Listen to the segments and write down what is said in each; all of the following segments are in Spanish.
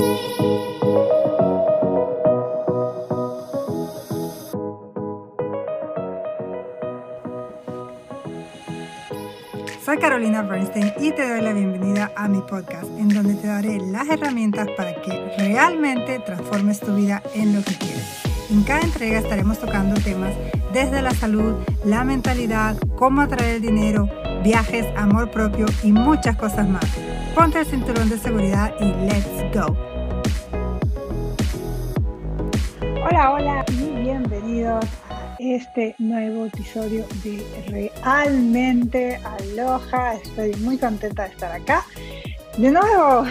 Soy Carolina Bernstein y te doy la bienvenida a mi podcast, en donde te daré las herramientas para que realmente transformes tu vida en lo que quieres. En cada entrega estaremos tocando temas desde la salud, la mentalidad, cómo atraer el dinero, viajes, amor propio y muchas cosas más. Ponte el cinturón de seguridad y let's go. Hola, hola y bienvenidos este nuevo episodio de Realmente Aloha. Estoy muy contenta de estar acá. De nuevo,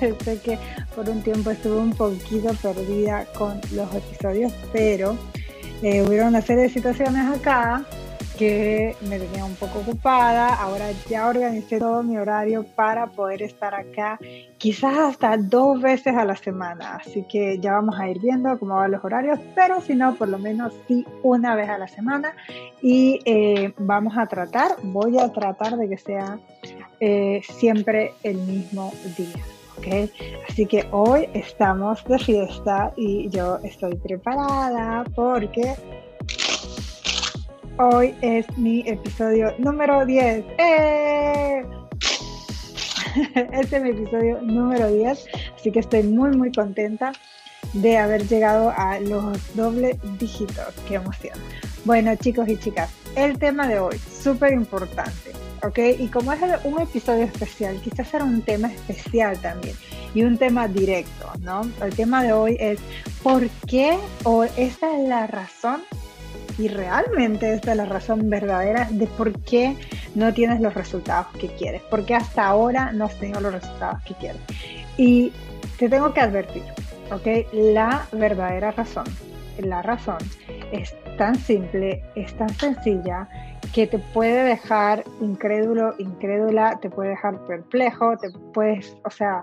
sé que por un tiempo estuve un poquito perdida con los episodios, pero eh, hubieron una serie de situaciones acá que me tenía un poco ocupada. Ahora ya organicé todo mi horario para poder estar acá, quizás hasta dos veces a la semana. Así que ya vamos a ir viendo cómo van los horarios, pero si no, por lo menos sí una vez a la semana. Y eh, vamos a tratar, voy a tratar de que sea eh, siempre el mismo día. ¿okay? Así que hoy estamos de fiesta y yo estoy preparada porque Hoy es mi episodio número 10. ¡Eh! Este es mi episodio número 10, así que estoy muy muy contenta de haber llegado a los doble dígitos. ¡Qué emoción! Bueno chicos y chicas, el tema de hoy, súper importante, ¿ok? Y como es un episodio especial, quizás será un tema especial también y un tema directo, ¿no? El tema de hoy es ¿por qué o esta es la razón y realmente esta es la razón verdadera de por qué no tienes los resultados que quieres, porque hasta ahora no has tenido los resultados que quieres. Y te tengo que advertir, ¿ok? La verdadera razón, la razón es tan simple, es tan sencilla que te puede dejar incrédulo, incrédula, te puede dejar perplejo, te puedes, o sea,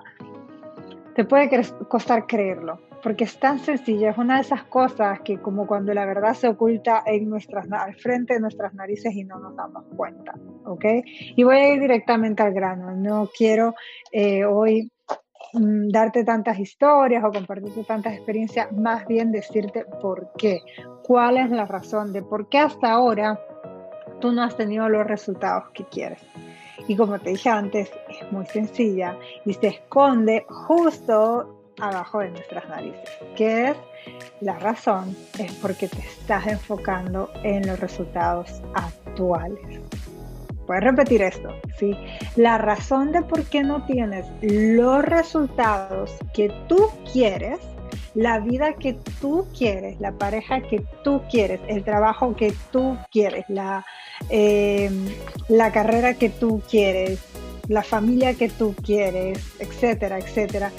te puede costar creerlo porque es tan sencilla, es una de esas cosas que como cuando la verdad se oculta en nuestras, al frente de nuestras narices y no nos damos cuenta, ¿ok? Y voy a ir directamente al grano, no quiero eh, hoy mm, darte tantas historias o compartirte tantas experiencias, más bien decirte por qué, cuál es la razón de por qué hasta ahora tú no has tenido los resultados que quieres. Y como te dije antes, es muy sencilla y se esconde justo abajo de nuestras narices. ¿Qué es? La razón es porque te estás enfocando en los resultados actuales. Puedes repetir esto, ¿sí? La razón de por qué no tienes los resultados que tú quieres, la vida que tú quieres, la pareja que tú quieres, el trabajo que tú quieres, la, em, la carrera que tú quieres, la familia que tú quieres, etcétera, etcétera,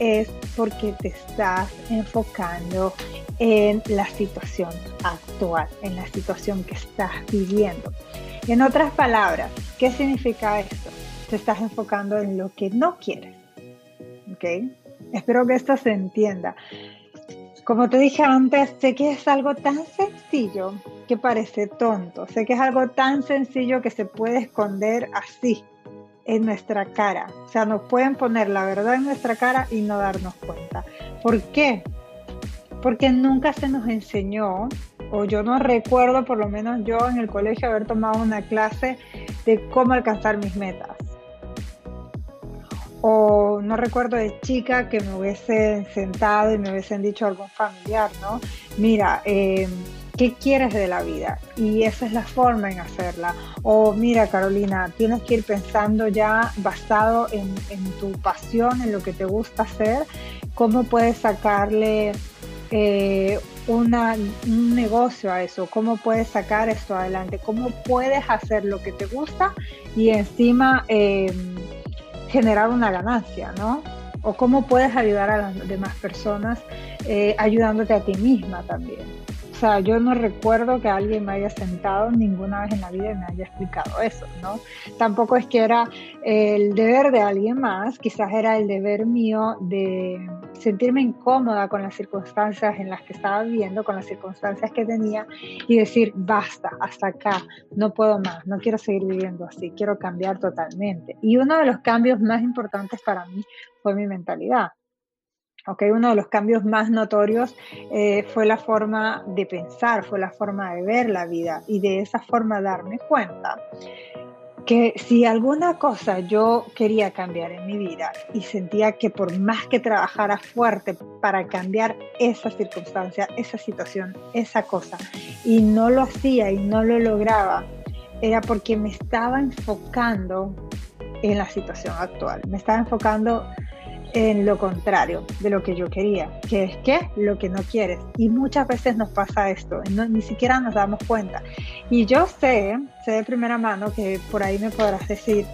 es porque te estás enfocando en la situación actual, en la situación que estás viviendo. En otras palabras, ¿qué significa esto? Te estás enfocando en lo que no quieres. ¿Ok? Espero que esto se entienda. Como te dije antes, sé que es algo tan sencillo que parece tonto. Sé que es algo tan sencillo que se puede esconder así, en nuestra cara. O sea, nos pueden poner la verdad en nuestra cara y no darnos cuenta. ¿Por qué? Porque nunca se nos enseñó, o yo no recuerdo, por lo menos yo en el colegio, haber tomado una clase de cómo alcanzar mis metas. O no recuerdo de chica que me hubiesen sentado y me hubiesen dicho algún familiar, ¿no? Mira, eh, ¿Qué quieres de la vida? Y esa es la forma en hacerla. O mira, Carolina, tienes que ir pensando ya basado en, tu pasión, en lo que te gusta hacer, cómo puedes sacarle eh, una, un negocio a eso, cómo puedes sacar esto adelante, cómo puedes hacer lo que te gusta y encima em, generar una ganancia, ¿no? O cómo puedes ayudar a las demás personas eh, ayudándote a ti misma también. Sea, yo no recuerdo que alguien me haya sentado ninguna vez en la vida y me haya explicado eso, ¿no? Tampoco es que era el deber de alguien más, quizás era el deber mío de sentirme incómoda con las circunstancias en las que estaba viviendo, con las circunstancias que tenía y decir, basta, hasta acá, no puedo más, no quiero seguir viviendo así, quiero cambiar totalmente. Y uno de los cambios más importantes para mí fue mi mentalidad Okay, uno de los cambios más notorios eh, fue la forma de pensar, fue la forma de ver la vida. Y de esa forma darme cuenta que si alguna cosa yo quería cambiar en mi vida y sentía que por más que trabajara fuerte para cambiar esa circunstancia, esa situación, esa cosa, y no lo hacía y no lo lograba, era porque me estaba enfocando en la situación actual, me estaba enfocando en lo contrario de lo que yo quería, que es que lo que no quieres. Y muchas veces nos pasa esto, ni siquiera nos damos cuenta. Y yo sé, sé de primera mano que por ahí me podrás decir,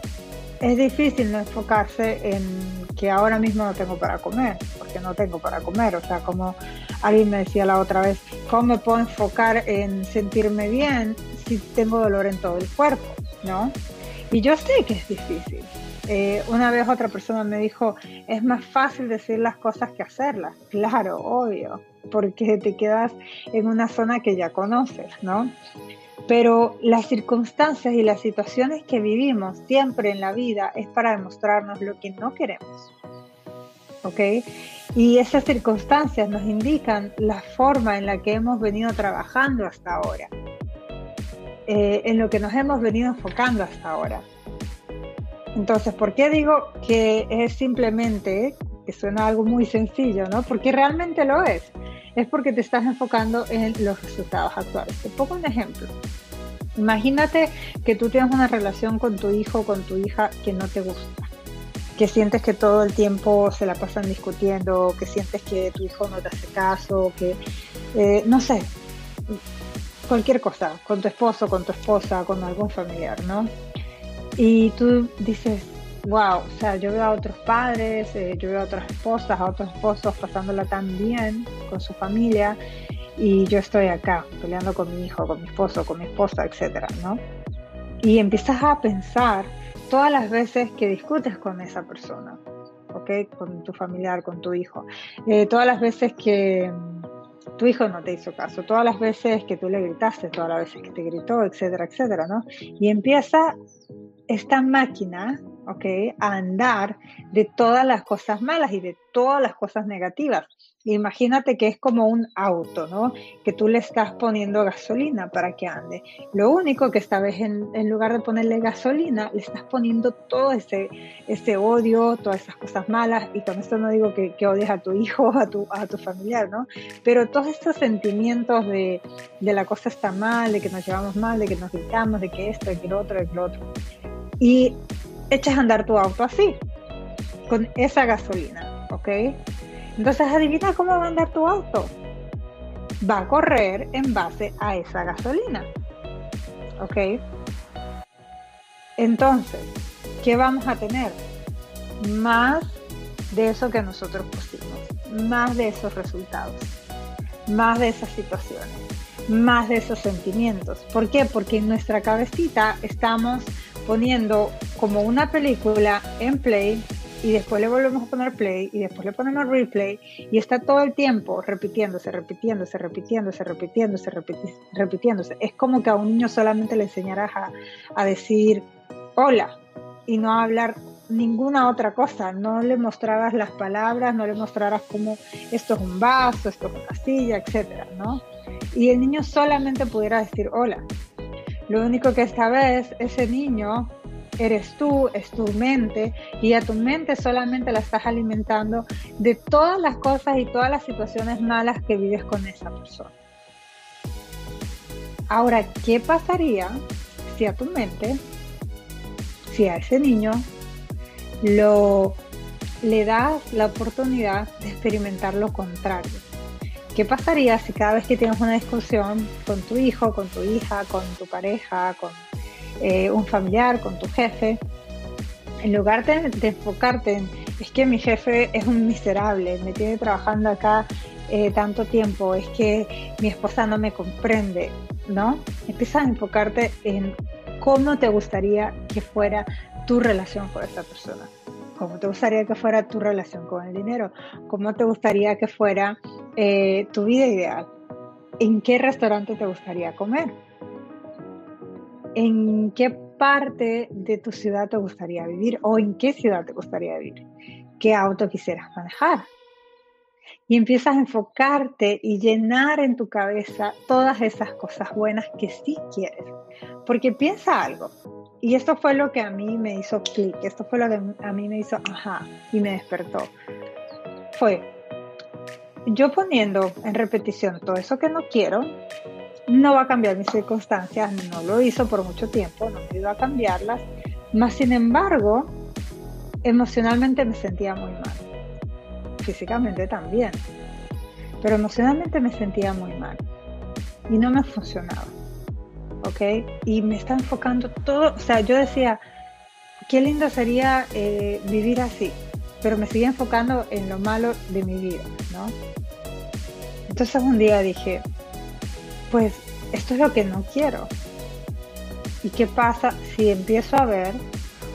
es difícil no enfocarse en que ahora mismo no tengo para comer, porque no tengo para comer. O sea, como alguien me decía la otra vez, ¿cómo me puedo enfocar en sentirme bien si tengo dolor en todo el cuerpo? ¿No? Y yo sé que es difícil, eh, una vez otra persona me dijo, es más fácil decir las cosas que hacerlas. Claro, obvio, porque te quedas en una zona que ya conoces, ¿no? Pero las circunstancias y las situaciones que vivimos siempre en la vida es para demostrarnos lo que no queremos. ¿Ok? Y esas circunstancias nos indican la forma en la que hemos venido trabajando hasta ahora, eh, en lo que nos hemos venido enfocando hasta ahora. Entonces, ¿por qué digo que es simplemente, que suena algo muy sencillo, ¿no? Porque realmente lo es. Es porque te estás enfocando en los resultados actuales. Te pongo un ejemplo. Imagínate que tú tienes una relación con tu hijo o con tu hija que no te gusta, que sientes que todo el tiempo se la pasan discutiendo, que sientes que tu hijo no te hace caso, que, eh, no sé, cualquier cosa, con tu esposo, con tu esposa, con algún familiar, ¿no? Y tú dices, wow, o sea, yo veo a otros padres, eh, yo veo a otras esposas, a otros esposos pasándola tan bien con su familia y yo estoy acá peleando con mi hijo, con mi esposo, con mi esposa, etcétera, ¿no? Y empiezas a pensar todas las veces que discutes con esa persona, ¿ok? Con tu familiar, con tu hijo. Eh, todas las veces que mm, tu hijo no te hizo caso, todas las veces que tú le gritaste, todas las veces que te gritó, etcétera, etcétera, ¿no? Y empieza esta máquina, ¿ok? A andar de todas las cosas malas y de todas las cosas negativas. Imagínate que es como un auto, ¿no? Que tú le estás poniendo gasolina para que ande. Lo único que esta vez en, lugar de ponerle gasolina, le estás poniendo todo ese, ese odio, todas esas cosas malas. Y con esto no digo que, que odies a tu hijo, a tu, a tu familiar, ¿no? Pero todos estos sentimientos de, de la cosa está mal, de que nos llevamos mal, de que nos gritamos, de que esto, de que lo otro, de que lo otro y echas a andar tu auto así, con esa gasolina, ¿ok? Entonces adivina cómo va a andar tu auto. Va a correr en base a esa gasolina, ¿ok? Entonces, ¿qué vamos a tener? Más de eso que nosotros pusimos, más de esos resultados, más de esas situaciones, más de esos sentimientos. ¿Por qué? Porque en nuestra cabecita estamos poniendo como una película en play y después le volvemos a poner play y después le ponemos replay y está todo el tiempo repitiéndose, repitiéndose, repitiéndose, repitiéndose, repitiéndose. Es como que a un niño solamente le enseñarás a, decir hola y no a hablar ninguna otra cosa, no le mostrarás las palabras, no le mostrarás cómo esto es un vaso, esto es una silla, etcétera, ¿no? Y el niño solamente pudiera decir hola, lo único que vez ese niño eres tú, es tu mente, y a tu mente solamente la estás alimentando de todas las cosas y todas las situaciones malas que vives con esa persona. Ahora, ¿qué pasaría si a tu mente, si a ese niño, lo, le das la oportunidad de experimentar lo contrario? ¿Qué pasaría si cada vez que tienes una discusión con tu hijo, con tu hija, con tu pareja, con eh, un familiar, con tu jefe, en lugar de, enfocarte en, es que mi jefe es un miserable, me tiene trabajando acá eh, tanto tiempo, es que mi esposa no me comprende, ¿no? Empieza a enfocarte en cómo te gustaría que fuera tu relación con esa persona. ¿Cómo te gustaría que fuera tu relación con el dinero? ¿Cómo te gustaría que fuera eh, tu vida ideal? ¿En qué restaurante te gustaría comer? ¿En qué parte de tu ciudad te gustaría vivir o en qué ciudad te gustaría vivir? ¿Qué auto quisieras manejar? y empiezas a enfocarte y llenar en tu cabeza todas esas cosas buenas que sí quieres. Porque piensa algo, y esto fue lo que a mí me hizo clic, esto fue lo que a mí me hizo ajá y me despertó. Fue yo poniendo en repetición todo eso que no quiero, no va a cambiar mis circunstancias, no lo hizo por mucho tiempo, no me iba a cambiarlas, más sin embargo, emocionalmente me sentía muy mal físicamente también. Pero emocionalmente me sentía muy mal y no me funcionaba. ¿Ok? Y me está enfocando todo, o sea, yo decía, qué lindo sería eh, vivir así, pero me seguía enfocando en lo malo de mi vida, ¿no? Entonces un día dije, pues esto es lo que no quiero. ¿Y qué pasa si empiezo a ver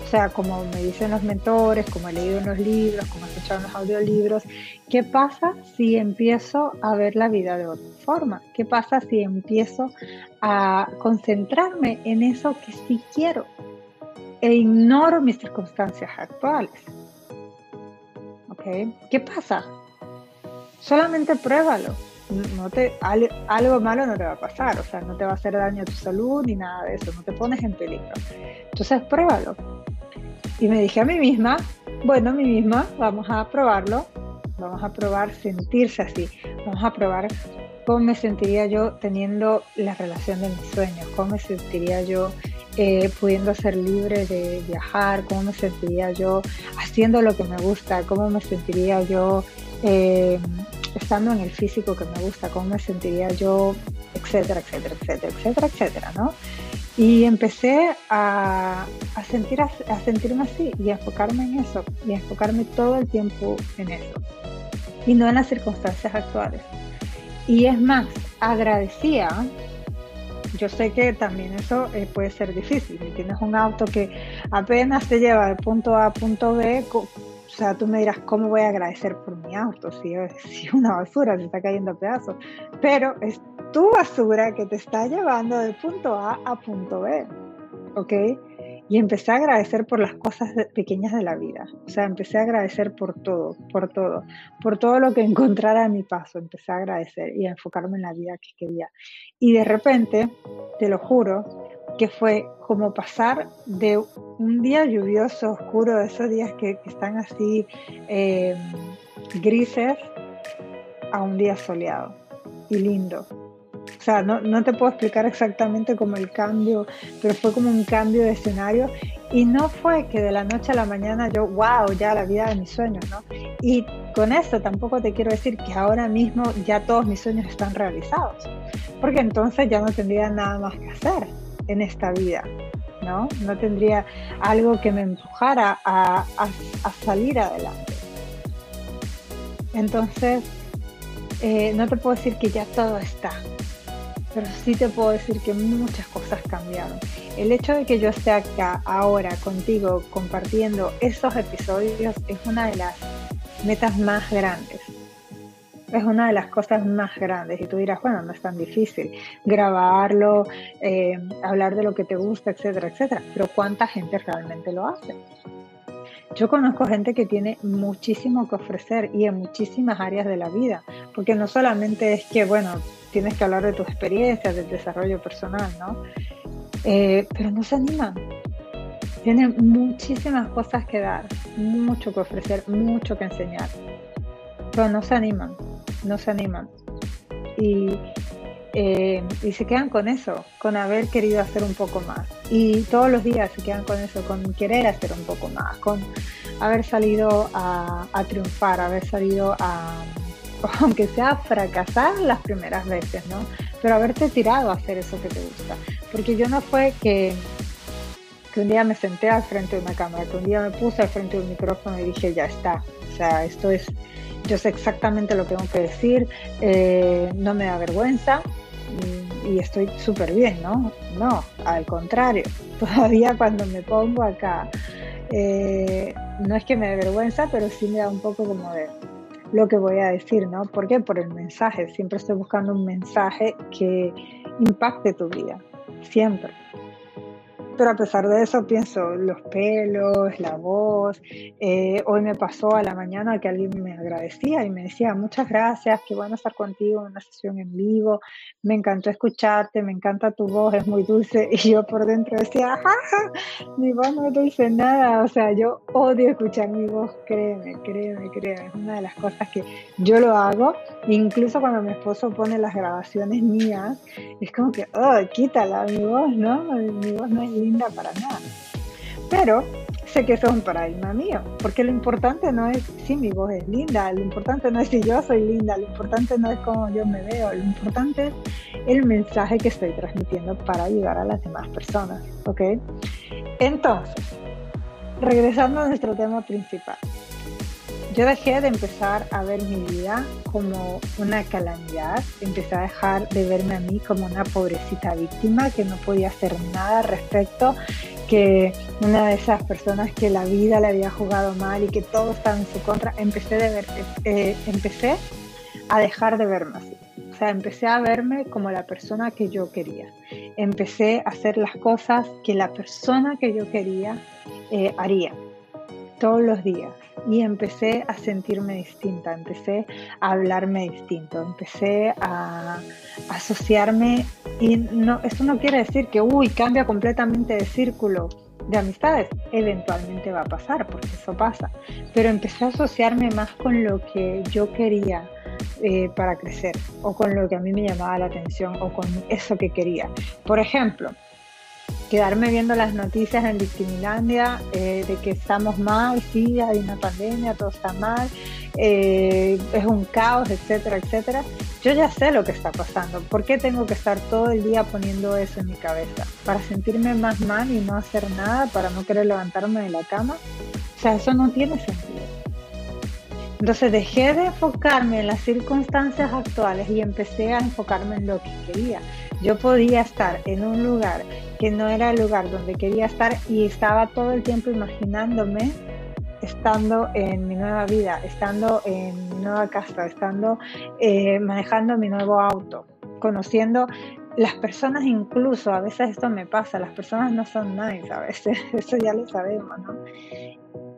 o sea, como me dicen los mentores, como he leído en los libros, como he escuchado en los audiolibros, ¿qué pasa si empiezo a ver la vida de otra forma? ¿Qué pasa si empiezo a concentrarme en eso que sí quiero e ignoro mis circunstancias actuales? ¿Qué pasa? Solamente pruébalo. No te, algo malo no te va a pasar, o sea, no te va a hacer daño a tu salud ni nada de eso, no te pones en peligro. Entonces, pruébalo. Y me dije a mí misma, bueno, a mí misma, vamos a probarlo, vamos a probar sentirse así, vamos a probar cómo me sentiría yo teniendo la relación de mis sueños, cómo me sentiría yo eh, pudiendo ser libre de viajar, cómo me sentiría yo haciendo lo que me gusta, cómo me sentiría yo eh, estando en el físico que me gusta, cómo me sentiría yo, etcétera, etcétera, etcétera, etcétera, etcétera, ¿no? Y empecé a, sentir, a sentirme así y a enfocarme en eso, y a enfocarme todo el tiempo en eso, y no en las circunstancias actuales. Y es más, agradecía, yo sé que también eso eh, puede ser difícil, si tienes un auto que apenas te lleva de punto A a punto B, o sea, tú me dirás, ¿cómo voy a agradecer por mi auto? Si, si una basura se está cayendo a pedazos. Pero es tu basura que te está llevando de punto A a punto B. ¿Ok? Y empecé a agradecer por las cosas pequeñas de la vida. O sea, empecé a agradecer por todo, por todo, por todo lo que encontrara a mi paso. Empecé a agradecer y a enfocarme en la vida que quería. Y de repente, te lo juro, que fue como pasar de un día lluvioso, oscuro, de esos días que, están así eh, grises, a un día soleado y lindo. O sea, no, no te puedo explicar exactamente como el cambio, pero fue como un cambio de escenario y no fue que de la noche a la mañana yo, wow, ya la vida de mis sueños, ¿no? Y con esto tampoco te quiero decir que ahora mismo ya todos mis sueños están realizados, porque entonces ya no tendría nada más que hacer en esta vida, ¿no? No tendría algo que me empujara a, a, a salir adelante. Entonces, eh, no te puedo decir que ya todo está, pero sí te puedo decir que muchas cosas cambiaron. El hecho de que yo esté acá ahora contigo compartiendo esos episodios es una de las metas más grandes. Es una de las cosas más grandes y tú dirás, bueno, no es tan difícil grabarlo, eh, hablar de lo que te gusta, etcétera, etcétera. Pero ¿cuánta gente realmente lo hace? Yo conozco gente que tiene muchísimo que ofrecer y en muchísimas áreas de la vida, porque no solamente es que, bueno, tienes que hablar de tus experiencias, del desarrollo personal, ¿no? Eh, pero no se animan. Tienen muchísimas cosas que dar, mucho que ofrecer, mucho que enseñar, pero no se animan, no se animan. Y, eh, y se quedan con eso, con haber querido hacer un poco más. Y todos los días se quedan con eso, con querer hacer un poco más, con haber salido a, a triunfar, haber salido a, aunque sea fracasar las primeras veces, ¿no? Pero haberte tirado a hacer eso que te gusta. Porque yo no fue que, un día me senté al frente de una cámara, que un día me puse al frente de un micrófono y dije, ya está. O sea, esto es, yo sé exactamente lo que tengo que decir, eh, no me da vergüenza y, estoy súper bien, ¿no? No, al contrario, todavía cuando me pongo acá, eh, no es que me dé vergüenza, pero sí me da un poco como de lo que voy a decir, ¿no? ¿Por qué? Por el mensaje. Siempre estoy buscando un mensaje que impacte tu vida. Siempre. Pero a pesar de eso pienso los pelos, la voz. Eh, hoy me pasó a la mañana que alguien me agradecía y me decía muchas gracias, qué bueno estar contigo en una sesión en vivo, me encantó escucharte, me encanta tu voz, es muy dulce. Y yo por dentro decía, jaja, mi voz no es dulce nada. O sea, yo odio escuchar mi voz, créeme, créeme, créeme. Es una de las cosas que yo lo hago. Incluso cuando mi esposo pone las grabaciones mías, es como que, oh, quítala mi voz, ¿no? Mi voz no linda para nada. Pero sé que eso es un paradigma mío, porque lo importante no es si mi voz es linda, lo importante no es si yo soy linda, lo importante no es cómo yo me veo, lo importante es el mensaje que estoy transmitiendo para ayudar a las demás personas, ¿ok? Entonces, regresando a nuestro tema principal, yo dejé de empezar a ver mi vida como una calamidad, empecé a dejar de verme a mí como una pobrecita víctima que no podía hacer nada respecto, que una de esas personas que la vida le había jugado mal y que todo estaba en su contra, eh, empecé a dejar de verme así. O sea, empecé a verme como la persona que yo quería. Empecé a hacer las cosas que la persona que yo quería eh, haría todos los días. Y empecé a sentirme distinta, empecé a hablarme distinto, empecé a, asociarme y no, eso no quiere decir que, uy, cambia completamente de círculo de amistades, eventualmente va a pasar, porque eso pasa, pero empecé a asociarme más con lo que yo quería eh, para crecer o con lo que a mí me llamaba la atención o con eso que quería. Por ejemplo, quedarme viendo las noticias en Victimilandia eh, de que estamos mal, sí, hay una pandemia, todo está mal, eh, es un caos, etcétera, etcétera. Yo ya sé lo que está pasando. ¿Por qué tengo que estar todo el día poniendo eso en mi cabeza? ¿Para sentirme más mal y no hacer nada? ¿Para no querer levantarme de la cama? O sea, eso no tiene sentido. Entonces dejé de enfocarme en las circunstancias actuales y empecé a enfocarme en lo que quería. Yo podía estar en un lugar que no era el lugar donde quería estar y estaba todo el tiempo imaginándome estando en mi nueva vida, estando en mi nueva casa, estando eh, manejando mi nuevo auto, conociendo las personas incluso, a veces esto me pasa, las personas no son nice a veces, eso ya lo sabemos, ¿no?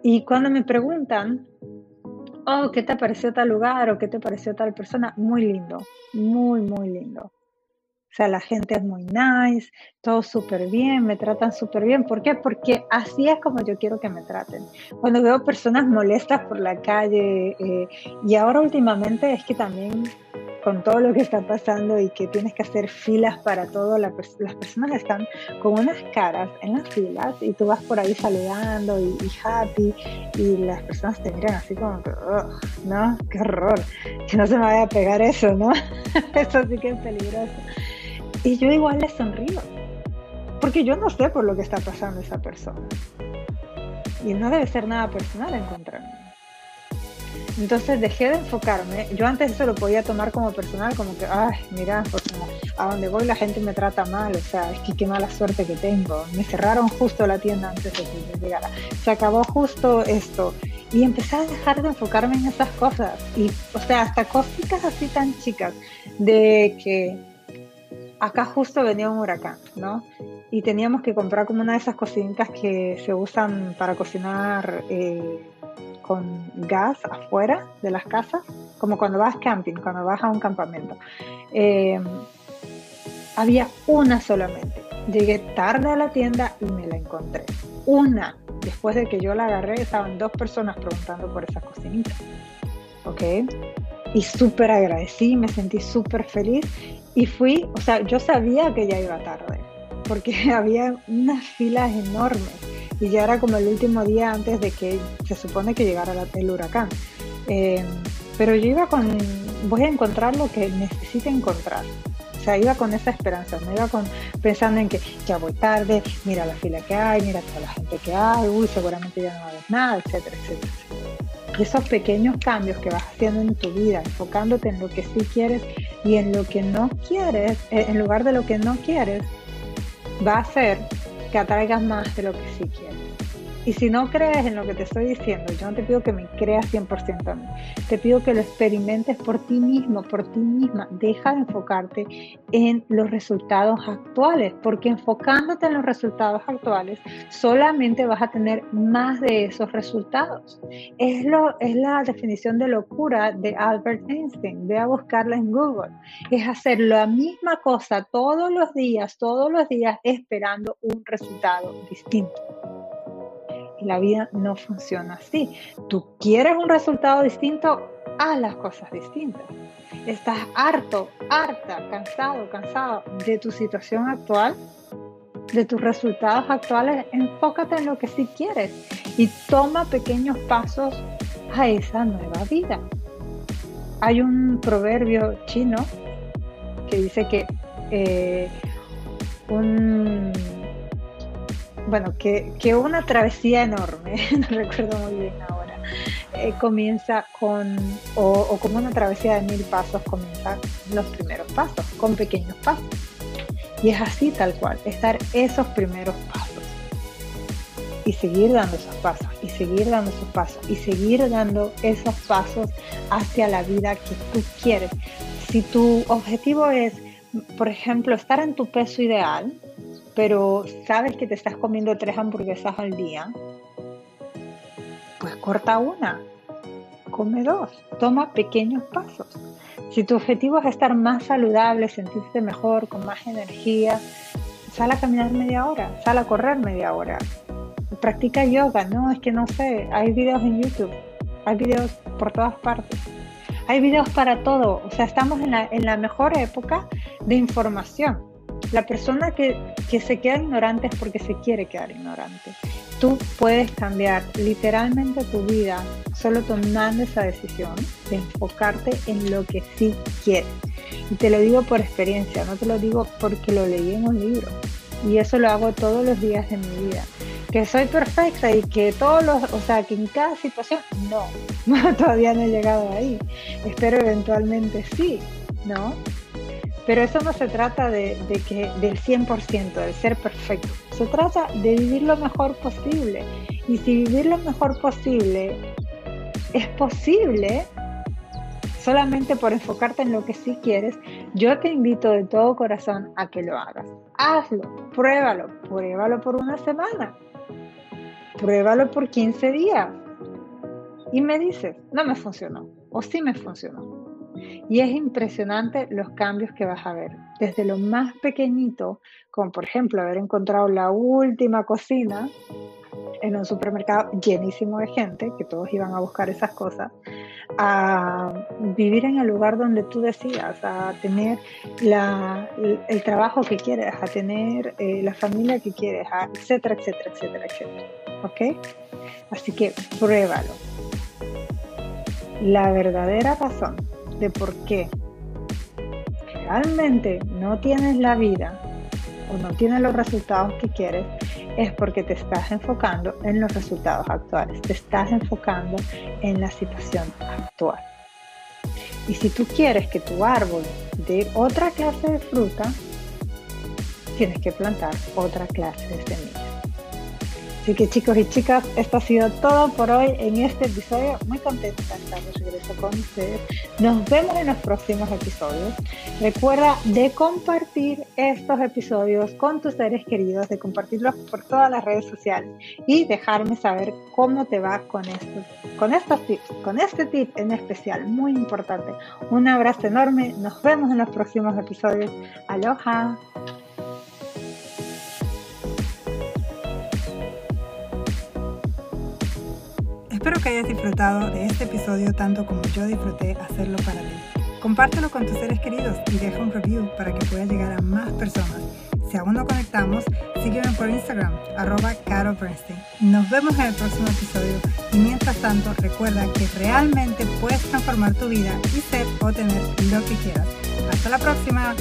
Y cuando me preguntan, oh, ¿qué te pareció tal lugar o qué te pareció tal persona? Muy lindo, muy, muy lindo. O sea, la gente es muy nice, todo súper bien, me tratan súper bien. ¿Por qué? Porque así es como yo quiero que me traten. Cuando veo personas molestas por la calle, eh, y ahora últimamente es que también con todo lo que está pasando y que tienes que hacer filas para todo, las personas están con unas caras en las filas y tú vas por ahí saludando y, happy y las personas te miran así como que, no, qué horror, que no se me vaya a pegar eso, ¿no? eso sí que es peligroso. Y yo igual le sonrío, porque yo no sé por lo que está pasando esa persona. Y no debe ser nada personal encontrarme. Entonces dejé de enfocarme. Yo antes eso lo podía tomar como personal, como que, ay, mira, a donde voy la gente me trata mal, o sea, es que qué mala suerte que tengo. Me cerraron justo la tienda antes de que llegara. Se acabó justo esto. Y empecé a dejar de enfocarme en esas cosas. Y, o sea, hasta cositas así tan chicas, de que acá justo venía un huracán, ¿no? Y teníamos que comprar como una de esas cocinitas que se usan para cocinar eh, con gas afuera de las casas, como cuando vas camping, cuando vas a un campamento. Eh, había una solamente. Llegué tarde a la tienda y me la encontré. Una. Después de que yo la agarré, estaban dos personas preguntando por esas cocinitas. ¿Ok? Y súper agradecí, me sentí súper feliz y fui, o sea, yo sabía que ya iba tarde, porque había unas filas enormes y ya era como el último día antes de que se supone que llegara el huracán. Em, pero yo iba con, voy a encontrar lo que necesite encontrar. O sea, iba con esa esperanza, no iba con, pensando en que ya voy tarde, mira la fila que hay, mira toda la gente que hay, uy, seguramente ya no va a haber nada, etcétera. etcétera. Esos pequeños cambios que vas haciendo en tu vida, enfocándote en lo que sí quieres y en lo que no quieres, eh, en lugar de lo que no quieres, va a hacer que atraigas más de lo que sí quieres. Y si no crees en lo que te estoy diciendo, yo no te pido que me creas 100% a mí. Te pido que lo experimentes por ti mismo, por ti misma. Deja de enfocarte en los resultados actuales, porque enfocándote en los resultados actuales, solamente vas a tener más de esos resultados. Es, lo, es la definición de locura de Albert Einstein. Ve a buscarla en Google. Es hacer la misma cosa todos los días, todos los días, esperando un resultado distinto la vida no funciona así. Tú quieres un resultado distinto, haz las cosas distintas. Estás harto, harta, cansado, cansado de tu situación actual, de tus resultados actuales, enfócate en lo que sí quieres y toma pequeños pasos a esa nueva vida. Hay un proverbio chino que dice que eh, un bueno, que, que, una travesía enorme, no recuerdo muy bien ahora, eh, comienza con, o, como una travesía de mil pasos, comienza los primeros pasos, con pequeños pasos. Y es así tal cual, estar esos primeros pasos. Y seguir dando esos pasos, y seguir dando esos pasos, y seguir dando esos pasos hacia la vida que tú quieres. Si tu objetivo es, por ejemplo, estar en tu peso ideal, pero sabes que te estás comiendo tres hamburguesas al día, pues corta una, come dos, toma pequeños pasos. Si tu objetivo es estar más saludable, sentirte mejor, con más energía, sal a caminar media hora, sal a correr media hora, practica yoga, no, es que no sé, hay videos en YouTube, hay videos por todas partes. Hay videos para todo, o sea, estamos en la, en la mejor época de información. La persona que, se queda ignorante es porque se quiere quedar ignorante. Tú puedes cambiar literalmente tu vida solo tomando esa decisión de enfocarte en lo que sí quieres. Y te lo digo por experiencia, no te lo digo porque lo leí en un libro. Y eso lo hago todos los días de mi vida. Que soy perfecta y que todos los, o sea, que en cada situación, no, todavía no he llegado ahí. Espero eventualmente sí, ¿no? Pero eso no se trata de, que del 100%, de ser perfecto. Se trata de vivir lo mejor posible. Y si vivir lo mejor posible es posible, solamente por enfocarte en lo que sí quieres, yo te invito de todo corazón a que lo hagas. Hazlo, pruébalo, pruébalo por una semana, pruébalo por 15 días. Y me dices, no me funcionó o sí me funcionó. Y es impresionante los cambios que vas a ver. Desde lo más pequeñito, como por ejemplo haber encontrado la última cocina en un supermercado llenísimo de gente, que todos iban a buscar esas cosas, a vivir en el lugar donde tú decidas, a tener el, trabajo que quieres, a tener eh, la familia que quieres, etcétera, etcétera, etcétera, etcétera. ¿Ok? Así que pruébalo. La verdadera razón de por qué realmente no tienes la vida o no tienes los resultados que quieres, es porque te estás enfocando en los resultados actuales, te estás enfocando en la situación actual. Y si tú quieres que tu árbol dé otra clase de fruta, tienes que plantar otra clase de semillas. Así que chicos y chicas, esto ha sido todo por hoy en este episodio. Muy contenta de estar de regreso con ustedes. Nos vemos en los próximos episodios. Recuerda de compartir estos episodios con tus seres queridos, de compartirlos por todas las redes sociales y dejarme saber cómo te va con estos, con estos tips, con este tip en especial, muy importante. Un abrazo enorme. Nos vemos en los próximos episodios. Aloha. Espero que hayas disfrutado de este episodio tanto como yo disfruté hacerlo para ti. Compártelo con tus seres queridos y deja un review para que pueda llegar a más personas. Si aún no conectamos, sígueme por Instagram, arroba Caro. Nos vemos en el próximo episodio y mientras tanto recuerda que realmente puedes transformar tu vida y ser o tener lo que quieras. Hasta la próxima.